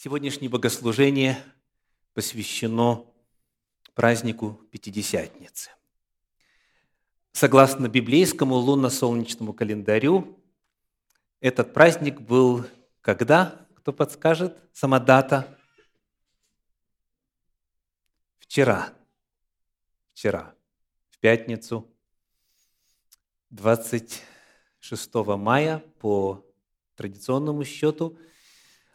Сегодняшнее богослужение посвящено празднику Пятидесятницы. Согласно библейскому лунно-солнечному календарю, этот праздник был когда? Кто подскажет? Сама дата? Вчера. Вчера. В пятницу. 26 мая по традиционному счету.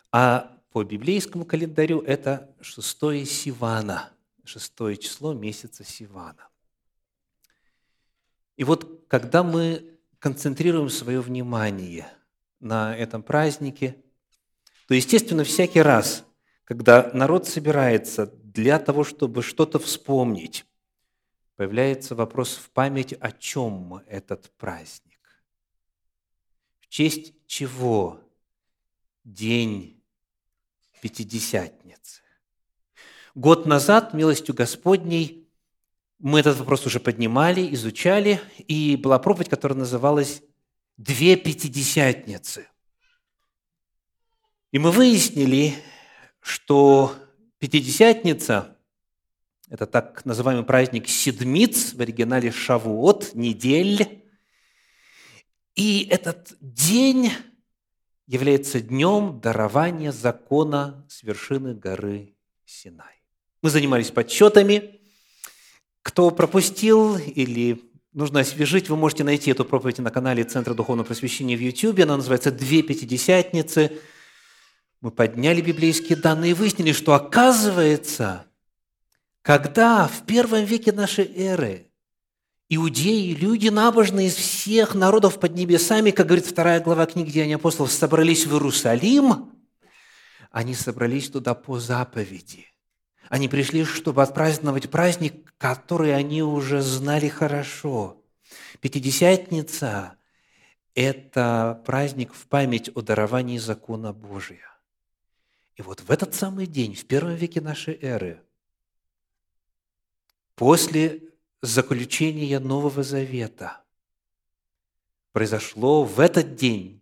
А по библейскому календарю это шестое Сивана, шестое число месяца Сивана. И вот когда мы концентрируем свое внимание на этом празднике, то, естественно, всякий раз, когда народ собирается для того, чтобы что-то вспомнить, появляется вопрос в память, о чем этот праздник. В честь чего день Пятидесятницы. Год назад, милостью Господней, мы этот вопрос уже поднимали, изучали, и была проповедь, которая называлась «Две Пятидесятницы». И мы выяснили, что Пятидесятница – это так называемый праздник Седмиц, в оригинале Шавуот, недель. И этот день является днем дарования закона с вершины горы Синай. Мы занимались подсчетами. Кто пропустил или нужно освежить, вы можете найти эту проповедь на канале Центра Духовного Просвещения в YouTube. Она называется «Две Пятидесятницы». Мы подняли библейские данные и выяснили, что оказывается, когда в первом веке нашей эры иудеи, люди набожные из всех народов под небесами, как говорит вторая глава книги Деяния апостолов, собрались в Иерусалим, они собрались туда по заповеди. Они пришли, чтобы отпраздновать праздник, который они уже знали хорошо. Пятидесятница – это праздник в память о даровании закона Божия. И вот в этот самый день, в первом веке нашей эры, после заключения Нового Завета произошло в этот день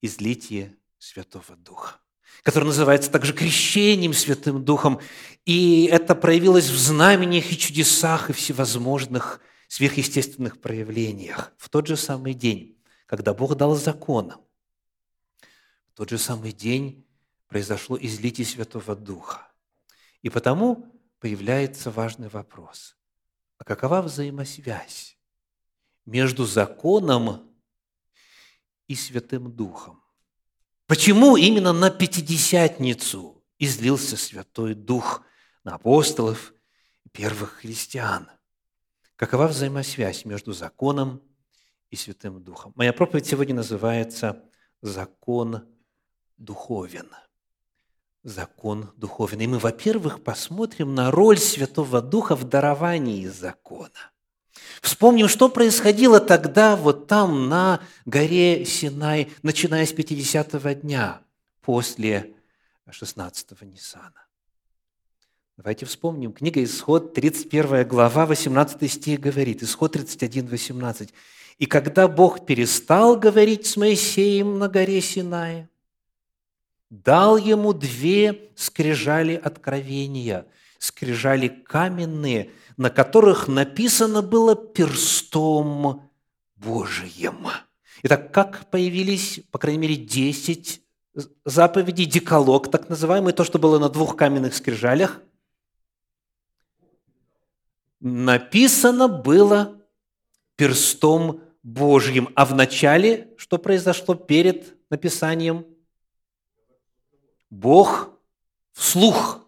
излитие Святого Духа, которое называется также крещением Святым Духом. И это проявилось в знамениях и чудесах и всевозможных сверхъестественных проявлениях в тот же самый день, когда Бог дал закон. В тот же самый день произошло излитие Святого Духа. И потому появляется важный вопрос. А какова взаимосвязь между законом и Святым Духом? Почему именно на Пятидесятницу излился Святой Дух на апостолов и первых христиан? Какова взаимосвязь между законом и Святым Духом? Моя проповедь сегодня называется «Закон духовен» закон духовный. И мы, во-первых, посмотрим на роль Святого Духа в даровании закона. Вспомним, что происходило тогда вот там, на горе Синай, начиная с 50-го дня после 16-го Ниссана. Давайте вспомним. Книга Исход, 31 глава, 18 стих говорит. Исход 31, 18. «И когда Бог перестал говорить с Моисеем на горе Синае, дал ему две скрижали откровения, скрижали каменные, на которых написано было перстом Божиим. Итак, как появились, по крайней мере, десять заповедей, деколог, так называемый, то, что было на двух каменных скрижалях, написано было перстом Божьим. А в начале, что произошло перед написанием – Бог вслух,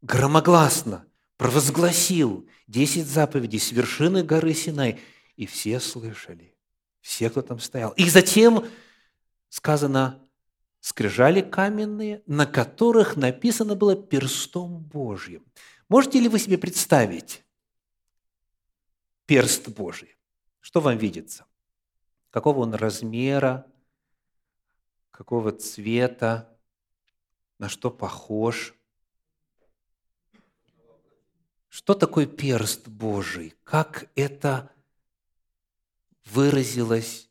громогласно провозгласил десять заповедей с вершины горы Синай, и все слышали, все, кто там стоял. И затем сказано, скрижали каменные, на которых написано было перстом Божьим. Можете ли вы себе представить перст Божий? Что вам видится? Какого он размера, какого цвета, на что похож. Что такое перст Божий? Как это выразилось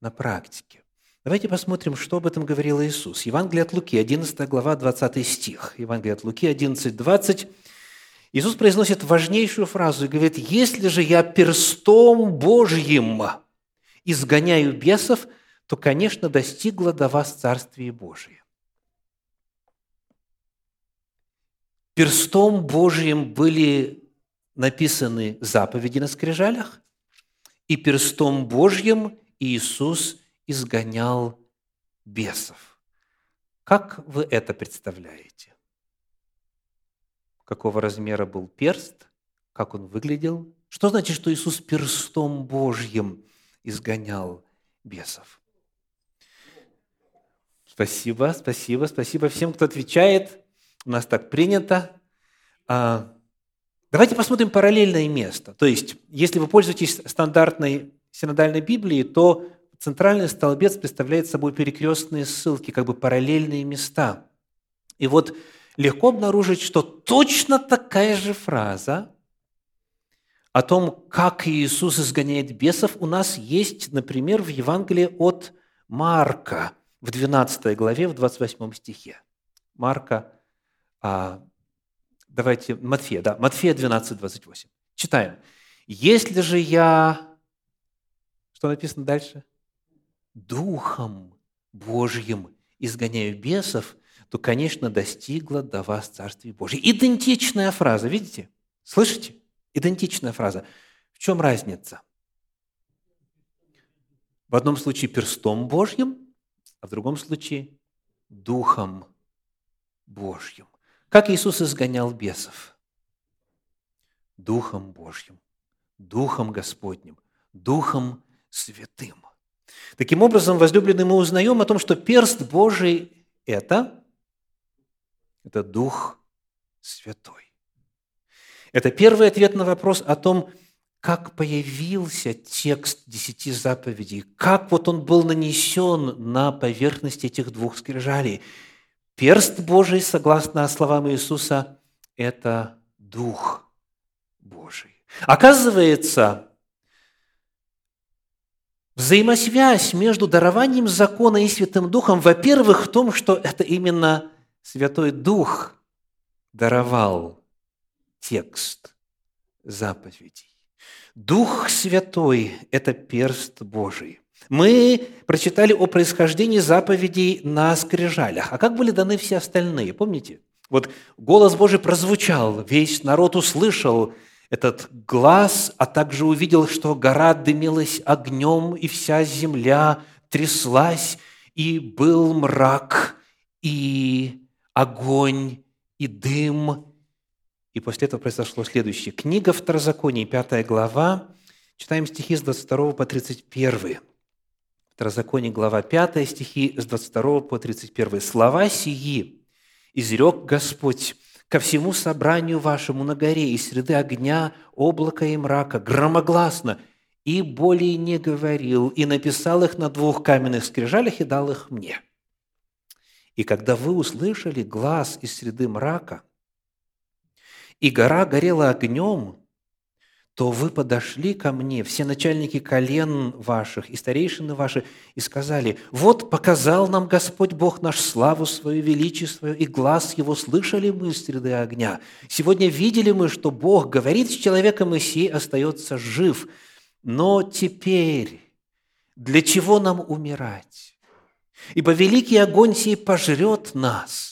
на практике? Давайте посмотрим, что об этом говорил Иисус. Евангелие от Луки, 11 глава, 20 стих. Евангелие от Луки, 11, 20. Иисус произносит важнейшую фразу и говорит, «Если же я перстом Божьим изгоняю бесов, то, конечно, достигло до вас Царствие Божие». Перстом Божьим были написаны заповеди на скрижалях, и перстом Божьим Иисус изгонял бесов. Как вы это представляете? Какого размера был перст? Как он выглядел? Что значит, что Иисус перстом Божьим изгонял бесов? Спасибо, спасибо, спасибо всем, кто отвечает. У нас так принято. А, давайте посмотрим параллельное место. То есть, если вы пользуетесь стандартной синодальной Библией, то центральный столбец представляет собой перекрестные ссылки, как бы параллельные места. И вот легко обнаружить, что точно такая же фраза о том, как Иисус изгоняет бесов, у нас есть, например, в Евангелии от Марка, в 12 главе, в 28 стихе. Марка, а, давайте, Матфея, да, Матфея 12, 28. Читаем. «Если же я...» Что написано дальше? Духом Божьим изгоняю бесов, то, конечно, достигла до вас Царствие Божье. Идентичная фраза, видите? Слышите? Идентичная фраза. В чем разница? В одном случае перстом Божьим, а в другом случае Духом Божьим. Как Иисус изгонял бесов? Духом Божьим, Духом Господним, Духом Святым. Таким образом, возлюбленные, мы узнаем о том, что перст Божий – это, это Дух Святой. Это первый ответ на вопрос о том, как появился текст десяти заповедей, как вот он был нанесен на поверхность этих двух скрижалей. Перст Божий, согласно словам Иисуса, это Дух Божий. Оказывается, Взаимосвязь между дарованием закона и Святым Духом, во-первых, в том, что это именно Святой Дух даровал текст заповедей. Дух Святой – это перст Божий. Мы прочитали о происхождении заповедей на скрижалях. А как были даны все остальные? Помните? Вот голос Божий прозвучал, весь народ услышал – этот глаз, а также увидел, что гора дымилась огнем, и вся земля тряслась, и был мрак, и огонь, и дым. И после этого произошло следующее. Книга Второзакония, 5 глава, читаем стихи с 22 по 31. Второзаконие, глава 5, стихи с 22 по 31. «Слова сии изрек Господь, ко всему собранию вашему на горе из среды огня, облака и мрака, громогласно, и более не говорил, и написал их на двух каменных скрижалях и дал их мне. И когда вы услышали глаз из среды мрака, и гора горела огнем, то вы подошли ко мне, все начальники колен ваших и старейшины ваши, и сказали, вот показал нам Господь Бог наш славу свою, величие свое, и глаз его слышали мы из среды огня. Сегодня видели мы, что Бог говорит с человеком, и сей остается жив. Но теперь для чего нам умирать? Ибо великий огонь сей пожрет нас –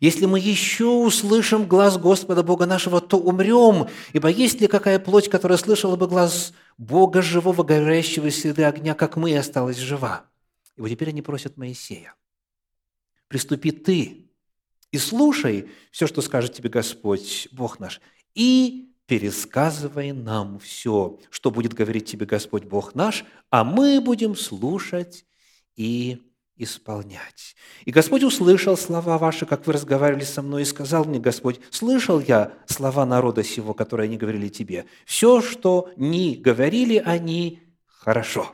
если мы еще услышим глаз Господа Бога нашего, то умрем. Ибо есть ли какая плоть, которая слышала бы глаз Бога живого, горящего из среды огня, как мы, и осталась жива? И вот теперь они просят Моисея, приступи ты и слушай все, что скажет тебе Господь, Бог наш, и пересказывай нам все, что будет говорить тебе Господь Бог наш, а мы будем слушать и исполнять. И Господь услышал слова ваши, как вы разговаривали со мной, и сказал мне Господь, слышал я слова народа сего, которые они говорили тебе. Все, что не говорили они, хорошо.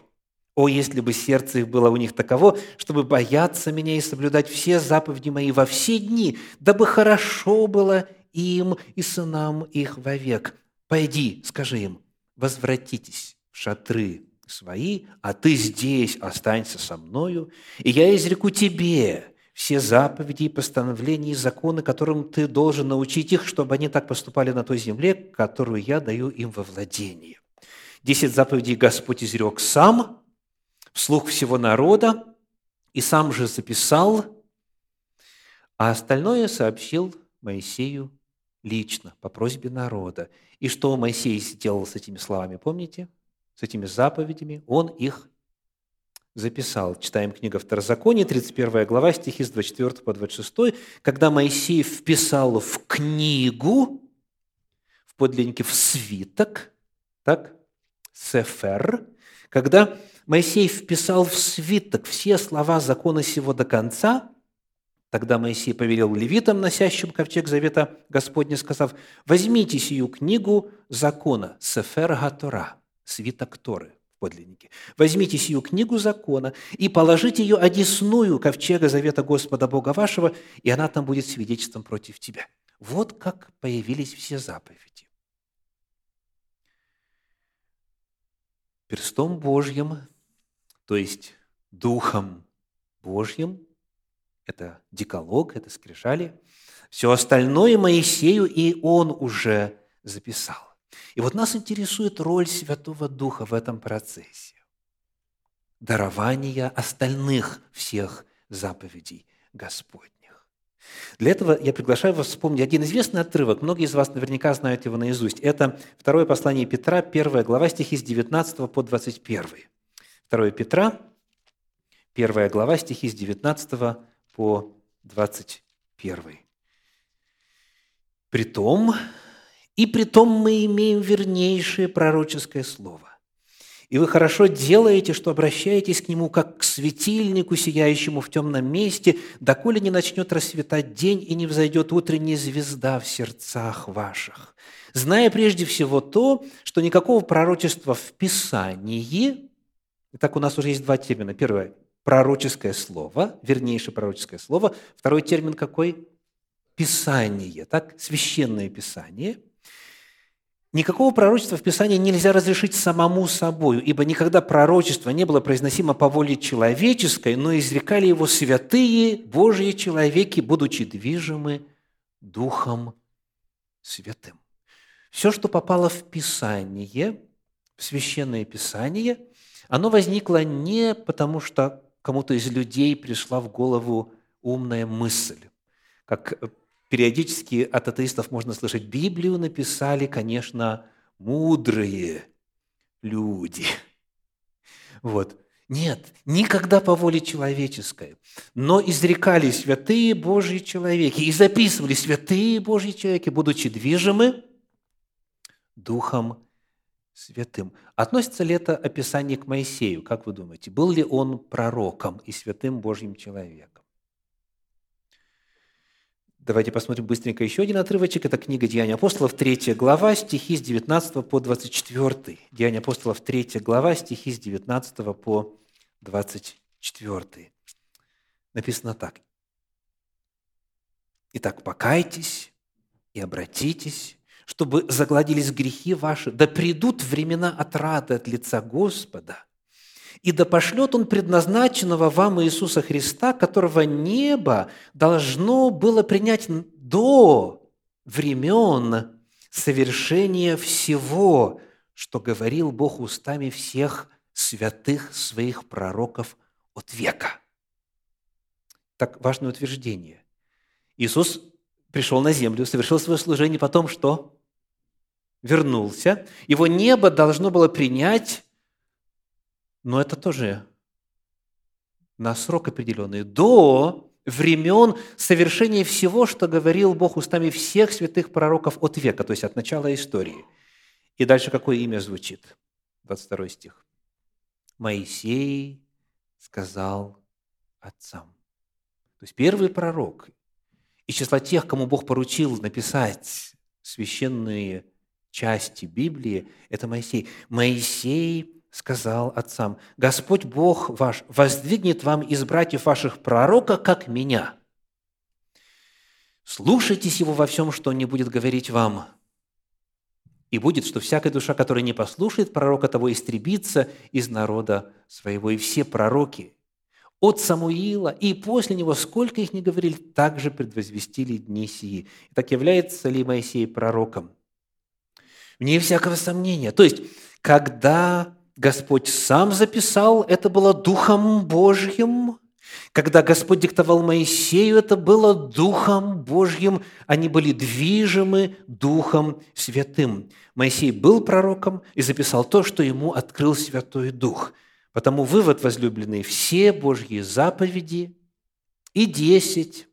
О, если бы сердце их было у них таково, чтобы бояться меня и соблюдать все заповеди мои во все дни, дабы хорошо было им и сынам их вовек. Пойди, скажи им, возвратитесь в шатры свои, а ты здесь останься со мною, и я изреку тебе все заповеди и постановления и законы, которым ты должен научить их, чтобы они так поступали на той земле, которую я даю им во владение. Десять заповедей Господь изрек сам, вслух всего народа, и сам же записал, а остальное сообщил Моисею лично, по просьбе народа. И что Моисей сделал с этими словами, помните? С этими заповедями? Он их записал. Читаем книга Второзакония, 31 глава, стихи с 24 по 26. Когда Моисей вписал в книгу, в подлиннике в свиток, так, сефер, когда Моисей вписал в свиток все слова закона сего до конца, Тогда Моисей повелел левитам, носящим ковчег завета Господня, сказав, «Возьмите сию книгу закона, Сефер Гатора, свиток Торы, подлинники. Возьмите сию книгу закона и положите ее одесную ковчега завета Господа Бога вашего, и она там будет свидетельством против тебя. Вот как появились все заповеди. Перстом Божьим, то есть Духом Божьим, это деколог, это скрижали, все остальное Моисею и он уже записал. И вот нас интересует роль Святого Духа в этом процессе. Дарование остальных всех заповедей Господних. Для этого я приглашаю вас вспомнить один известный отрывок. Многие из вас наверняка знают его наизусть. Это второе послание Петра, первая глава, стихи с 19 по 21. Второе Петра, первая глава, стихи с 19 по 21. Притом, и при том мы имеем вернейшее пророческое слово. И вы хорошо делаете, что обращаетесь к нему, как к светильнику, сияющему в темном месте, доколе не начнет расцветать день и не взойдет утренняя звезда в сердцах ваших. Зная прежде всего то, что никакого пророчества в Писании, Итак, у нас уже есть два термина. Первое – пророческое слово, вернейшее пророческое слово. Второй термин какой? Писание, так? Священное Писание – Никакого пророчества в Писании нельзя разрешить самому собою, ибо никогда пророчество не было произносимо по воле человеческой, но изрекали его святые Божьи человеки, будучи движимы Духом Святым. Все, что попало в Писание, в Священное Писание, оно возникло не потому, что кому-то из людей пришла в голову умная мысль, как Периодически от атеистов можно слышать, Библию написали, конечно, мудрые люди. Вот. Нет, никогда по воле человеческой. Но изрекали святые Божьи человеки и записывали святые Божьи человеки, будучи движимы Духом Святым. Относится ли это описание к Моисею? Как вы думаете, был ли он пророком и святым Божьим человеком? Давайте посмотрим быстренько еще один отрывочек. Это книга «Деяния апостолов», 3 глава, стихи с 19 по 24. «Деяния апостолов», 3 глава, стихи с 19 по 24. Написано так. «Итак, покайтесь и обратитесь, чтобы загладились грехи ваши, да придут времена отрады от лица Господа, и да пошлет Он предназначенного вам Иисуса Христа, которого небо должно было принять до времен совершения всего, что говорил Бог устами всех святых своих пророков от века. Так важное утверждение. Иисус пришел на землю, совершил свое служение, потом что? Вернулся. Его небо должно было принять но это тоже на срок определенный, до времен совершения всего, что говорил Бог устами всех святых пророков от века, то есть от начала истории. И дальше какое имя звучит? 22 стих. Моисей сказал отцам. То есть первый пророк из числа тех, кому Бог поручил написать священные части Библии, это Моисей. Моисей сказал отцам, «Господь Бог ваш воздвигнет вам из братьев ваших пророка, как меня. Слушайтесь его во всем, что он не будет говорить вам. И будет, что всякая душа, которая не послушает пророка того, истребится из народа своего. И все пророки от Самуила и после него, сколько их не говорили, также предвозвестили дни сии. Так является ли Моисей пророком? Вне всякого сомнения. То есть, когда Господь сам записал, это было Духом Божьим. Когда Господь диктовал Моисею, это было Духом Божьим. Они были движимы Духом Святым. Моисей был пророком и записал то, что ему открыл Святой Дух. Потому вывод, возлюбленный, все Божьи заповеди и десять,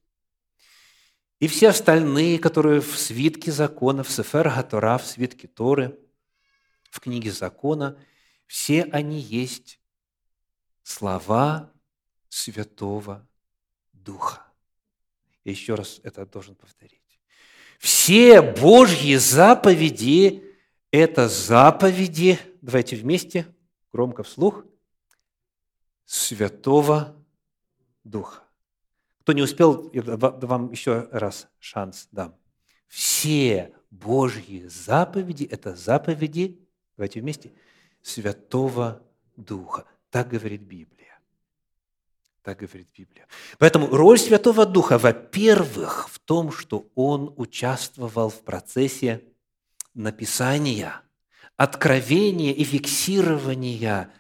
и все остальные, которые в свитке закона, в Сефер Гатора, в свитке Торы, в книге закона – все они есть слова Святого Духа. Я еще раз это должен повторить. Все Божьи заповеди – это заповеди, давайте вместе, громко вслух, Святого Духа. Кто не успел, я вам еще раз шанс дам. Все Божьи заповеди – это заповеди, давайте вместе – Святого Духа. Так говорит Библия. Так говорит Библия. Поэтому роль Святого Духа, во-первых, в том, что Он участвовал в процессе написания, откровения и фиксирования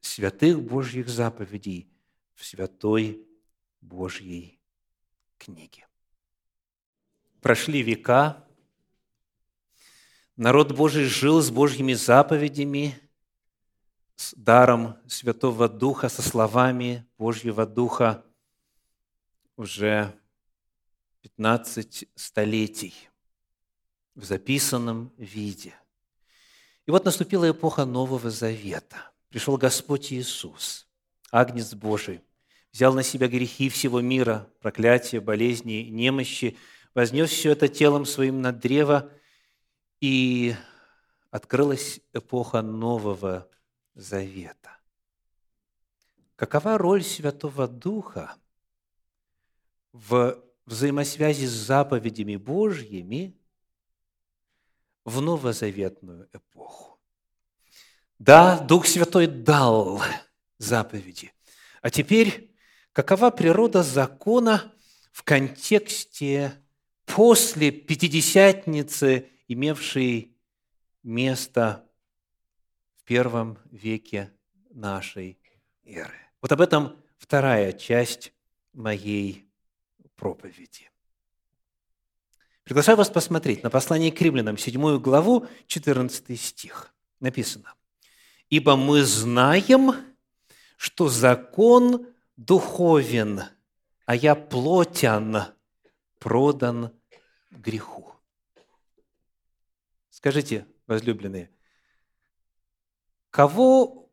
святых Божьих заповедей в Святой Божьей книге. Прошли века, народ Божий жил с Божьими заповедями – с даром Святого Духа, со словами Божьего Духа уже 15 столетий в записанном виде. И вот наступила эпоха Нового Завета. Пришел Господь Иисус, Агнец Божий, взял на себя грехи всего мира, проклятия, болезни, немощи, вознес все это телом своим на древо, и открылась эпоха Нового Завета. Какова роль Святого Духа в взаимосвязи с заповедями Божьими в новозаветную эпоху? Да, Дух Святой дал заповеди. А теперь, какова природа закона в контексте после Пятидесятницы, имевшей место первом веке нашей эры. Вот об этом вторая часть моей проповеди. Приглашаю вас посмотреть на послание к римлянам, 7 главу, 14 стих. Написано, «Ибо мы знаем, что закон духовен, а я плотян, продан греху». Скажите, возлюбленные, Кого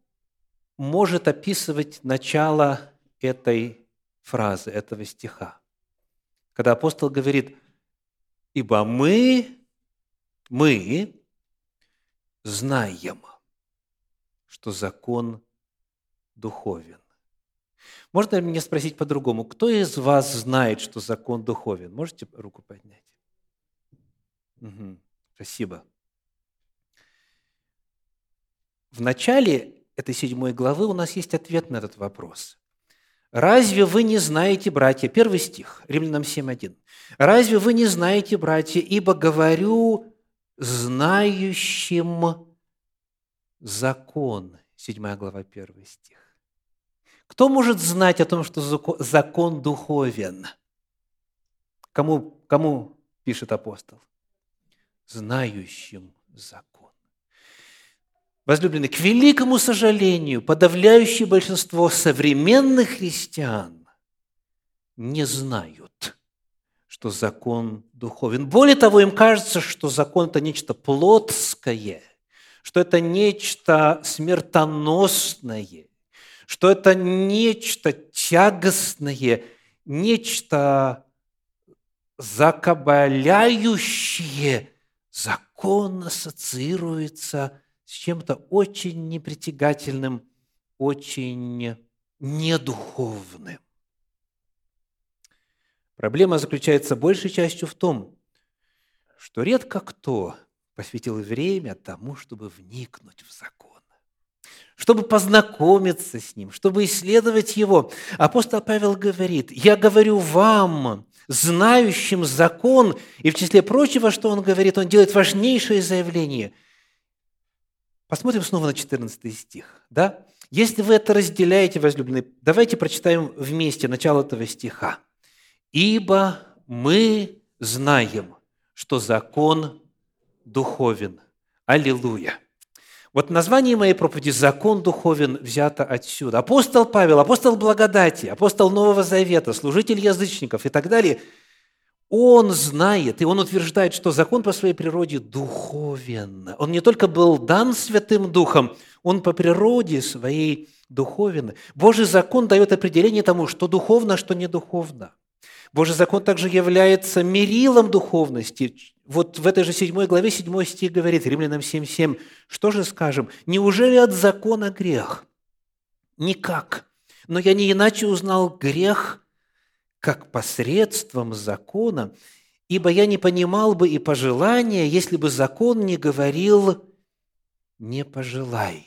может описывать начало этой фразы, этого стиха? Когда апостол говорит, «Ибо мы, мы знаем, что закон духовен». Можно мне спросить по-другому, кто из вас знает, что закон духовен? Можете руку поднять? Угу, спасибо. В начале этой седьмой главы у нас есть ответ на этот вопрос. «Разве вы не знаете, братья?» Первый стих, Римлянам 7.1. «Разве вы не знаете, братья, ибо говорю знающим закон». Седьмая глава, первый стих. Кто может знать о том, что закон духовен? Кому, кому пишет апостол? Знающим закон. Возлюбленные, к великому сожалению, подавляющее большинство современных христиан не знают, что закон духовен. Более того, им кажется, что закон – это нечто плотское, что это нечто смертоносное, что это нечто тягостное, нечто закабаляющее. Закон ассоциируется с чем-то очень непритягательным, очень недуховным. Проблема заключается большей частью в том, что редко кто посвятил время тому, чтобы вникнуть в закон чтобы познакомиться с ним, чтобы исследовать его. Апостол Павел говорит, «Я говорю вам, знающим закон, и в числе прочего, что он говорит, он делает важнейшее заявление. Посмотрим снова на 14 стих. Да? Если вы это разделяете, возлюбленные, давайте прочитаем вместе начало этого стиха. «Ибо мы знаем, что закон духовен». Аллилуйя! Вот название моей проповеди «Закон духовен» взято отсюда. Апостол Павел, апостол благодати, апостол Нового Завета, служитель язычников и так далее, он знает, и он утверждает, что закон по своей природе духовен. Он не только был дан Святым Духом, он по природе своей духовен. Божий закон дает определение тому, что духовно, а что не духовно. Божий закон также является мерилом духовности, вот в этой же 7 главе 7 стих говорит, Римлянам 7.7, что же скажем? Неужели от закона грех? Никак. Но я не иначе узнал грех, как посредством закона, ибо я не понимал бы и пожелания, если бы закон не говорил «не пожелай».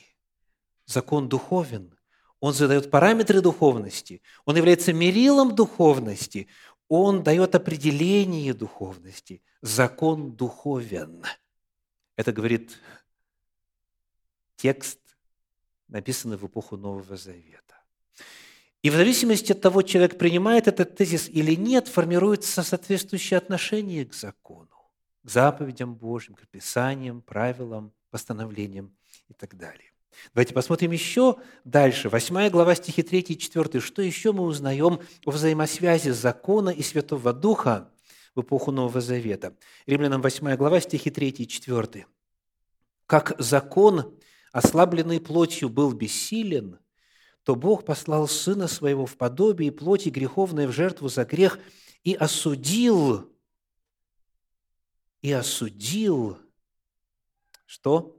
Закон духовен, он задает параметры духовности, он является мерилом духовности, он дает определение духовности. Закон духовен. Это говорит текст, написанный в эпоху Нового Завета. И в зависимости от того, человек принимает этот тезис или нет, формируется соответствующее отношение к закону, к заповедям Божьим, к Писаниям, правилам, постановлениям и так далее. Давайте посмотрим еще дальше. Восьмая глава, стихи 3 и 4. Что еще мы узнаем о взаимосвязи закона и Святого Духа в эпоху Нового Завета? Римлянам 8 глава, стихи 3 и 4. «Как закон, ослабленный плотью, был бессилен, то Бог послал Сына Своего в подобие плоти греховной в жертву за грех и осудил, и осудил, что?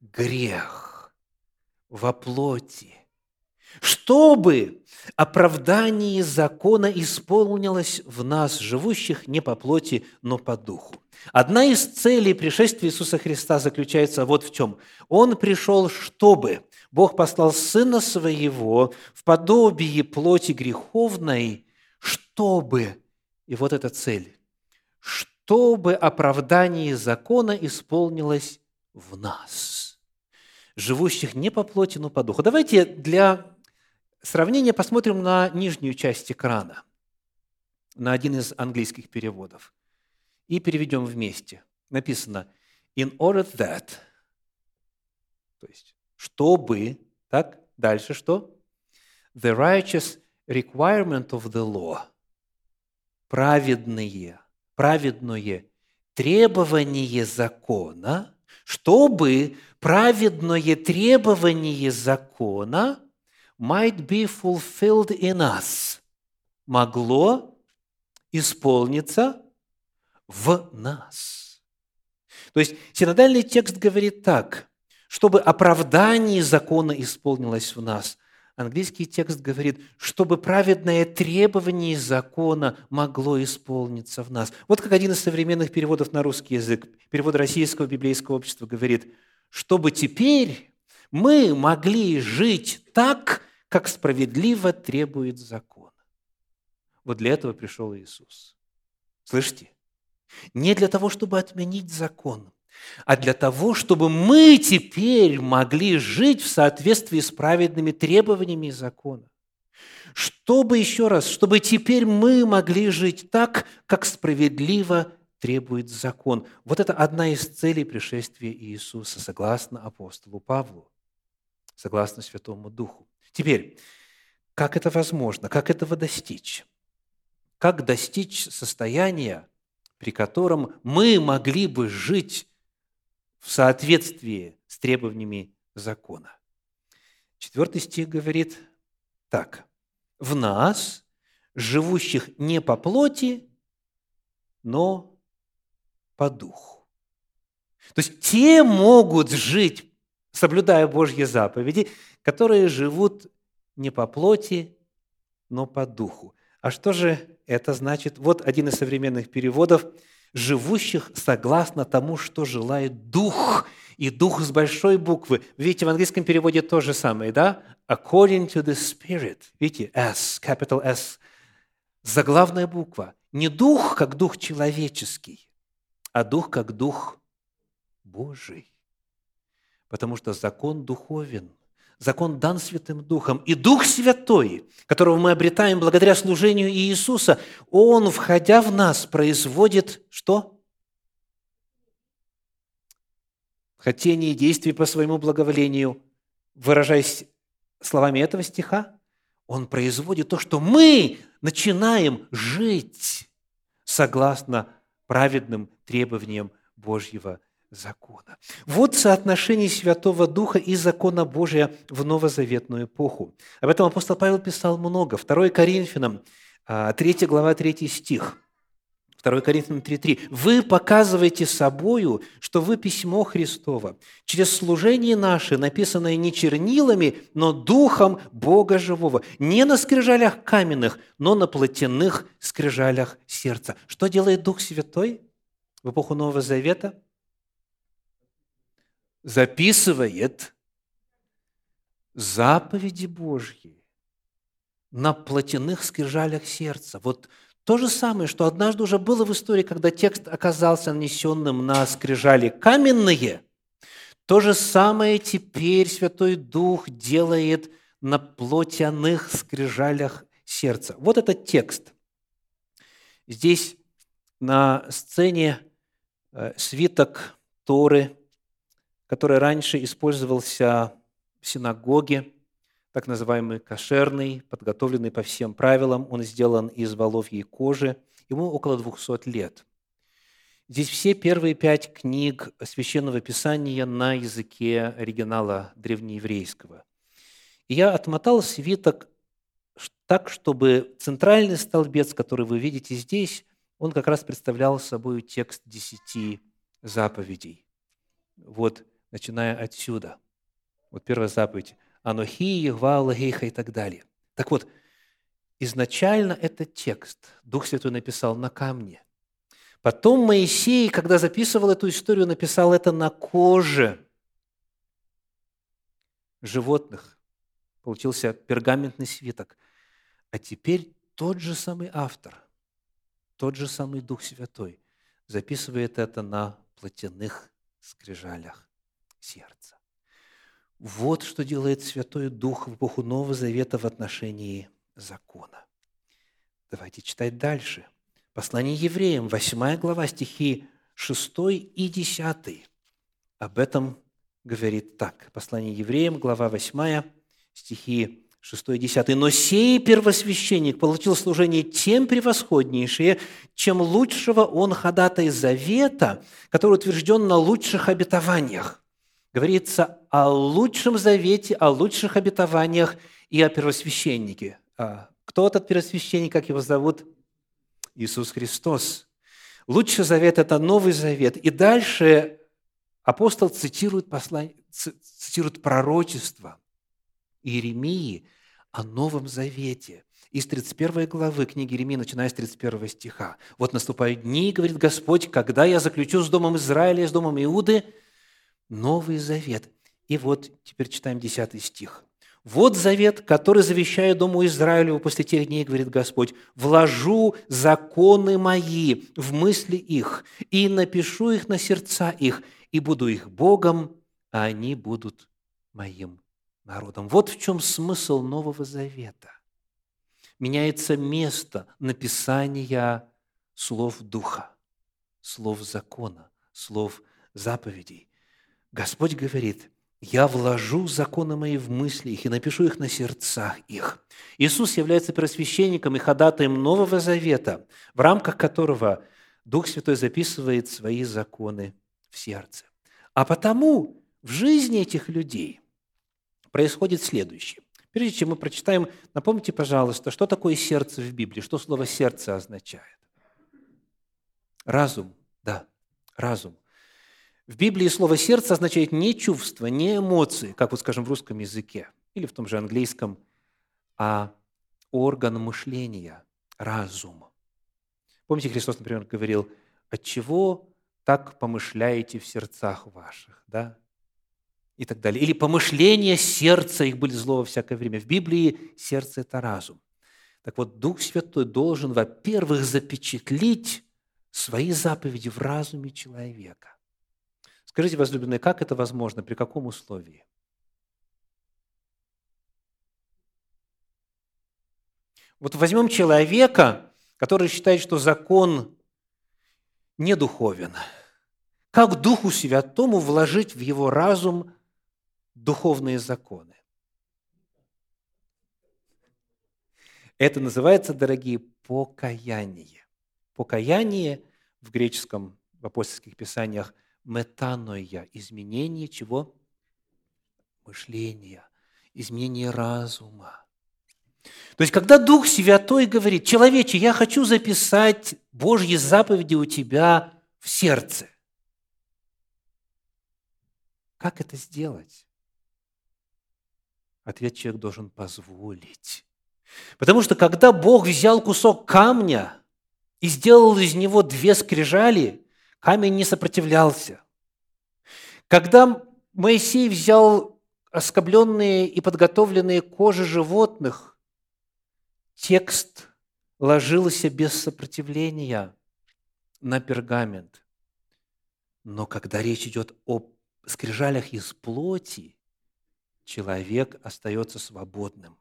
Грех во плоти, чтобы оправдание закона исполнилось в нас, живущих не по плоти, но по духу. Одна из целей пришествия Иисуса Христа заключается вот в чем. Он пришел, чтобы Бог послал Сына Своего в подобие плоти греховной, чтобы, и вот эта цель, чтобы оправдание закона исполнилось в нас, живущих не по плоти, но по духу. Давайте для сравнения посмотрим на нижнюю часть экрана, на один из английских переводов, и переведем вместе. Написано «in order that», то есть чтобы, так, дальше что? The righteous requirement of the law, праведные, праведное требование закона, чтобы праведное требование закона might be fulfilled in us, могло исполниться в нас. То есть синодальный текст говорит так, чтобы оправдание закона исполнилось в нас. Английский текст говорит, чтобы праведное требование закона могло исполниться в нас. Вот как один из современных переводов на русский язык, перевод Российского библейского общества говорит, чтобы теперь мы могли жить так, как справедливо требует закон. Вот для этого пришел Иисус. Слышите? Не для того, чтобы отменить закон, а для того, чтобы мы теперь могли жить в соответствии с праведными требованиями закона. Чтобы, еще раз, чтобы теперь мы могли жить так, как справедливо требует закон. Вот это одна из целей пришествия Иисуса, согласно апостолу Павлу, согласно Святому Духу. Теперь, как это возможно? Как этого достичь? Как достичь состояния, при котором мы могли бы жить в соответствии с требованиями закона? Четвертый стих говорит так. «В нас, живущих не по плоти, но по духу. То есть те могут жить, соблюдая Божьи заповеди, которые живут не по плоти, но по духу. А что же это значит? Вот один из современных переводов. Живущих согласно тому, что желает Дух, и Дух с большой буквы. Видите, в английском переводе то же самое, да? According to the Spirit. Видите, S, capital S. Заглавная буква. Не Дух, как Дух человеческий, а Дух, как Дух Божий. Потому что закон духовен – Закон дан Святым Духом. И Дух Святой, которого мы обретаем благодаря служению Иисуса, Он, входя в нас, производит что? Хотение и действие по своему благоволению. Выражаясь словами этого стиха, Он производит то, что мы начинаем жить согласно праведным требованиям Божьего закона. Вот соотношение Святого Духа и закона Божия в новозаветную эпоху. Об этом апостол Павел писал много. 2 Коринфянам, 3 а, глава, 3 стих. 2 Коринфянам 3.3. «Вы показываете собою, что вы письмо Христово, через служение наше, написанное не чернилами, но духом Бога живого, не на скрижалях каменных, но на плотяных скрижалях сердца». Что делает Дух Святой в эпоху Нового Завета – записывает заповеди Божьи на плотяных скрижалях сердца. Вот то же самое, что однажды уже было в истории, когда текст оказался нанесенным на скрижали каменные, то же самое теперь Святой Дух делает на плотяных скрижалях сердца. Вот этот текст. Здесь на сцене э, свиток Торы – который раньше использовался в синагоге, так называемый кошерный, подготовленный по всем правилам. Он сделан из воловьей кожи. Ему около 200 лет. Здесь все первые пять книг Священного Писания на языке оригинала древнееврейского. И я отмотал свиток так, чтобы центральный столбец, который вы видите здесь, он как раз представлял собой текст десяти заповедей. Вот начиная отсюда. Вот первая заповедь. Анохи, Егва, Лагейха и так далее. Так вот, изначально этот текст Дух Святой написал на камне. Потом Моисей, когда записывал эту историю, написал это на коже животных. Получился пергаментный свиток. А теперь тот же самый автор, тот же самый Дух Святой записывает это на плотяных скрижалях сердца. Вот что делает Святой Дух в эпоху Нового Завета в отношении закона. Давайте читать дальше. Послание евреям, 8 глава, стихи 6 и 10. Об этом говорит так. Послание евреям, глава 8, стихи 6 и 10. «Но сей первосвященник получил служение тем превосходнейшее, чем лучшего он ходатай завета, который утвержден на лучших обетованиях, говорится о лучшем завете, о лучших обетованиях и о первосвященнике. А кто этот первосвященник, как его зовут? Иисус Христос. Лучший завет – это Новый Завет. И дальше апостол цитирует, послание, цитирует пророчество Иеремии о Новом Завете – из 31 главы книги Иеремии, начиная с 31 стиха. «Вот наступают дни, — говорит Господь, — когда я заключу с домом Израиля и с домом Иуды Новый Завет. И вот теперь читаем 10 стих. «Вот завет, который завещаю Дому Израилеву после тех дней, говорит Господь, вложу законы мои в мысли их, и напишу их на сердца их, и буду их Богом, а они будут моим народом». Вот в чем смысл Нового Завета. Меняется место написания слов Духа, слов закона, слов заповедей. Господь говорит, я вложу законы мои в мысли их и напишу их на сердцах их. Иисус является первосвященником и ходатаем Нового Завета, в рамках которого Дух Святой записывает свои законы в сердце. А потому в жизни этих людей происходит следующее. Прежде чем мы прочитаем, напомните, пожалуйста, что такое сердце в Библии, что слово «сердце» означает. Разум, да, разум. В Библии слово «сердце» означает не чувство, не эмоции, как вот, скажем, в русском языке или в том же английском, а орган мышления, разум. Помните, Христос, например, говорил, от чего так помышляете в сердцах ваших, да? И так далее. Или помышления сердца их были зло во всякое время. В Библии сердце – это разум. Так вот, Дух Святой должен, во-первых, запечатлить свои заповеди в разуме человека. Скажите, возлюбленные, как это возможно, при каком условии? Вот возьмем человека, который считает, что закон не духовен. Как Духу Святому вложить в его разум духовные законы? Это называется, дорогие, покаяние. Покаяние в греческом, в апостольских писаниях метаноя, изменение чего? Мышления, изменение разума. То есть, когда Дух Святой говорит, человече, я хочу записать Божьи заповеди у тебя в сердце. Как это сделать? Ответ человек должен позволить. Потому что когда Бог взял кусок камня и сделал из него две скрижали, камень не сопротивлялся. Когда Моисей взял оскобленные и подготовленные кожи животных, текст ложился без сопротивления на пергамент. Но когда речь идет о скрижалях из плоти, человек остается свободным.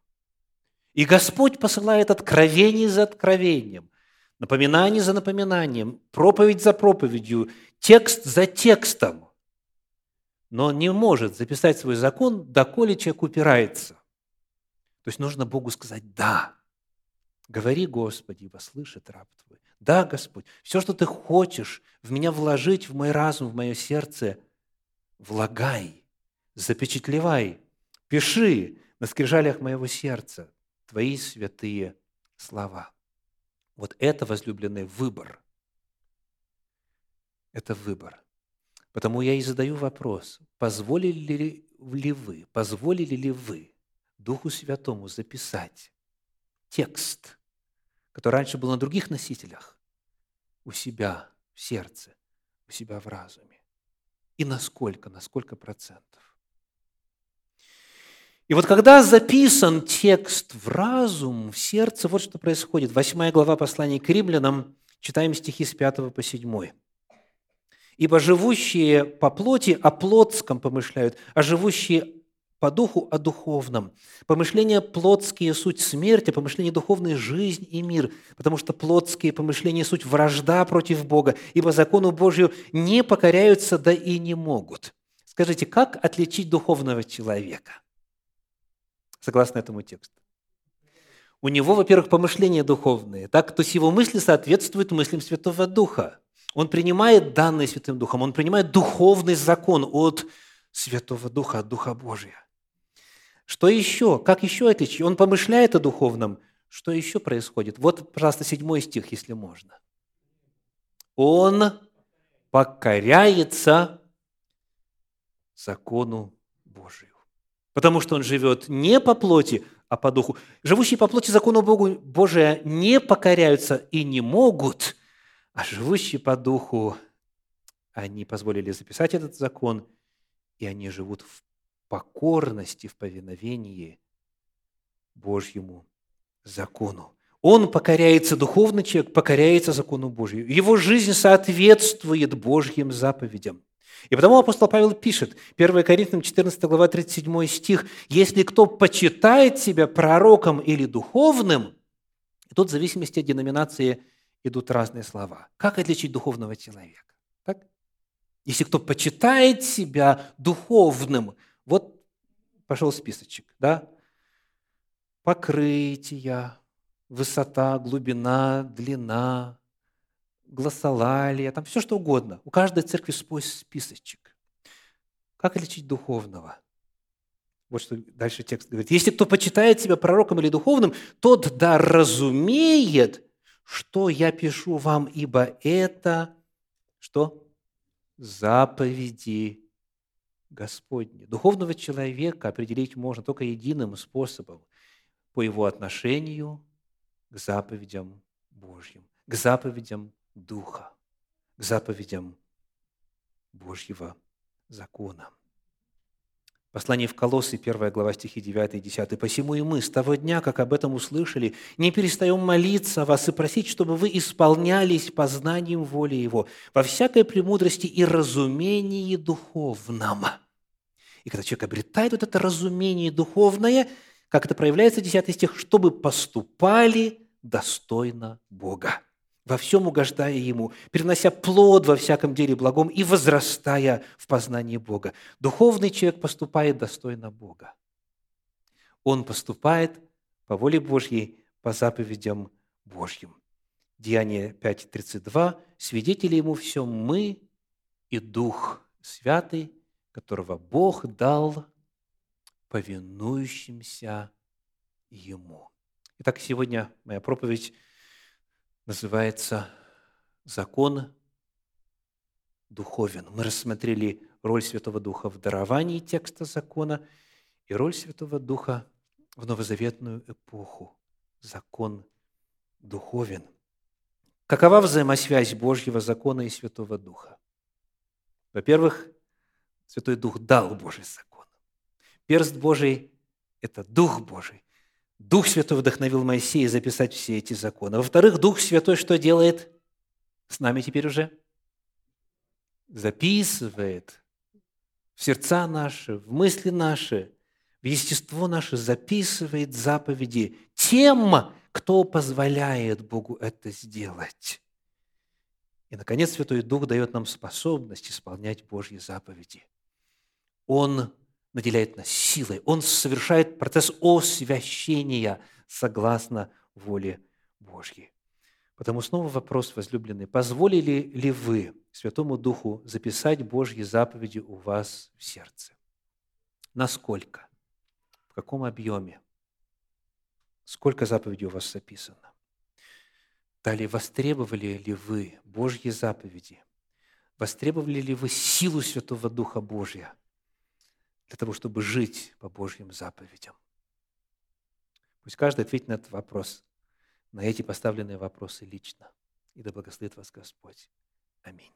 И Господь посылает откровение за откровением, напоминание за напоминанием, проповедь за проповедью, текст за текстом. Но он не может записать свой закон, доколе человек упирается. То есть нужно Богу сказать «да». Говори, Господи, ибо слышит раб Твой. Да, Господь, все, что Ты хочешь в меня вложить, в мой разум, в мое сердце, влагай, запечатлевай, пиши на скрижалях моего сердца Твои святые слова. Вот это, возлюбленный, выбор. Это выбор. Потому я и задаю вопрос, позволили ли, вы, позволили ли вы Духу Святому записать текст, который раньше был на других носителях, у себя в сердце, у себя в разуме? И насколько, на сколько процентов? И вот когда записан текст в разум, в сердце, вот что происходит. Восьмая глава послания к римлянам, читаем стихи с 5 по 7. «Ибо живущие по плоти о плотском помышляют, а живущие по духу о духовном. Помышления плотские – суть смерть, а помышления духовные – жизнь и мир, потому что плотские помышления – суть вражда против Бога, ибо закону Божию не покоряются, да и не могут». Скажите, как отличить духовного человека – согласно этому тексту. У него, во-первых, помышления духовные, так, то есть его мысли соответствуют мыслям Святого Духа. Он принимает данные Святым Духом, он принимает духовный закон от Святого Духа, от Духа Божия. Что еще? Как еще отличить? Он помышляет о духовном. Что еще происходит? Вот, пожалуйста, седьмой стих, если можно. Он покоряется закону Божию потому что он живет не по плоти, а по духу. Живущие по плоти закону Богу Божия не покоряются и не могут, а живущие по духу, они позволили записать этот закон, и они живут в покорности, в повиновении Божьему закону. Он покоряется, духовный человек покоряется закону Божию. Его жизнь соответствует Божьим заповедям. И потому апостол Павел пишет, 1 Коринфянам 14 глава 37 стих, «Если кто почитает себя пророком или духовным», и тут в зависимости от деноминации идут разные слова. Как отличить духовного человека? Так? Если кто почитает себя духовным, вот пошел списочек, да? Покрытие, высота, глубина, длина, гласолалия, там все что угодно. У каждой церкви свой списочек. Как лечить духовного? Вот что дальше текст говорит. Если кто почитает себя пророком или духовным, тот да разумеет, что я пишу вам, ибо это что? Заповеди Господни. Духовного человека определить можно только единым способом – по его отношению к заповедям Божьим, к заповедям Духа, к заповедям Божьего закона. Послание в Колоссы, 1 глава стихи 9 и 10. «Посему и мы с того дня, как об этом услышали, не перестаем молиться о вас и просить, чтобы вы исполнялись познанием воли Его во всякой премудрости и разумении духовном». И когда человек обретает вот это разумение духовное, как это проявляется, 10 стих, чтобы поступали достойно Бога во всем угождая Ему, перенося плод во всяком деле благом и возрастая в познании Бога. Духовный человек поступает достойно Бога. Он поступает по воле Божьей, по заповедям Божьим. Деяние 5.32. Свидетели Ему всем мы и Дух Святый, которого Бог дал повинующимся Ему. Итак, сегодня моя проповедь – называется «Закон духовен». Мы рассмотрели роль Святого Духа в даровании текста закона и роль Святого Духа в новозаветную эпоху. Закон духовен. Какова взаимосвязь Божьего закона и Святого Духа? Во-первых, Святой Дух дал Божий закон. Перст Божий – это Дух Божий. Дух Святой вдохновил Моисея записать все эти законы. Во-вторых, Дух Святой что делает с нами теперь уже? Записывает в сердца наши, в мысли наши, в естество наше, записывает заповеди тем, кто позволяет Богу это сделать. И, наконец, Святой Дух дает нам способность исполнять Божьи заповеди. Он наделяет нас силой. Он совершает процесс освящения согласно воле Божьей. Потому снова вопрос, возлюбленный, позволили ли вы Святому Духу записать Божьи заповеди у вас в сердце? Насколько? В каком объеме? Сколько заповедей у вас записано? Далее, востребовали ли вы Божьи заповеди? Востребовали ли вы силу Святого Духа Божия – для того, чтобы жить по Божьим заповедям? Пусть каждый ответит на этот вопрос, на эти поставленные вопросы лично. И да благословит вас Господь. Аминь.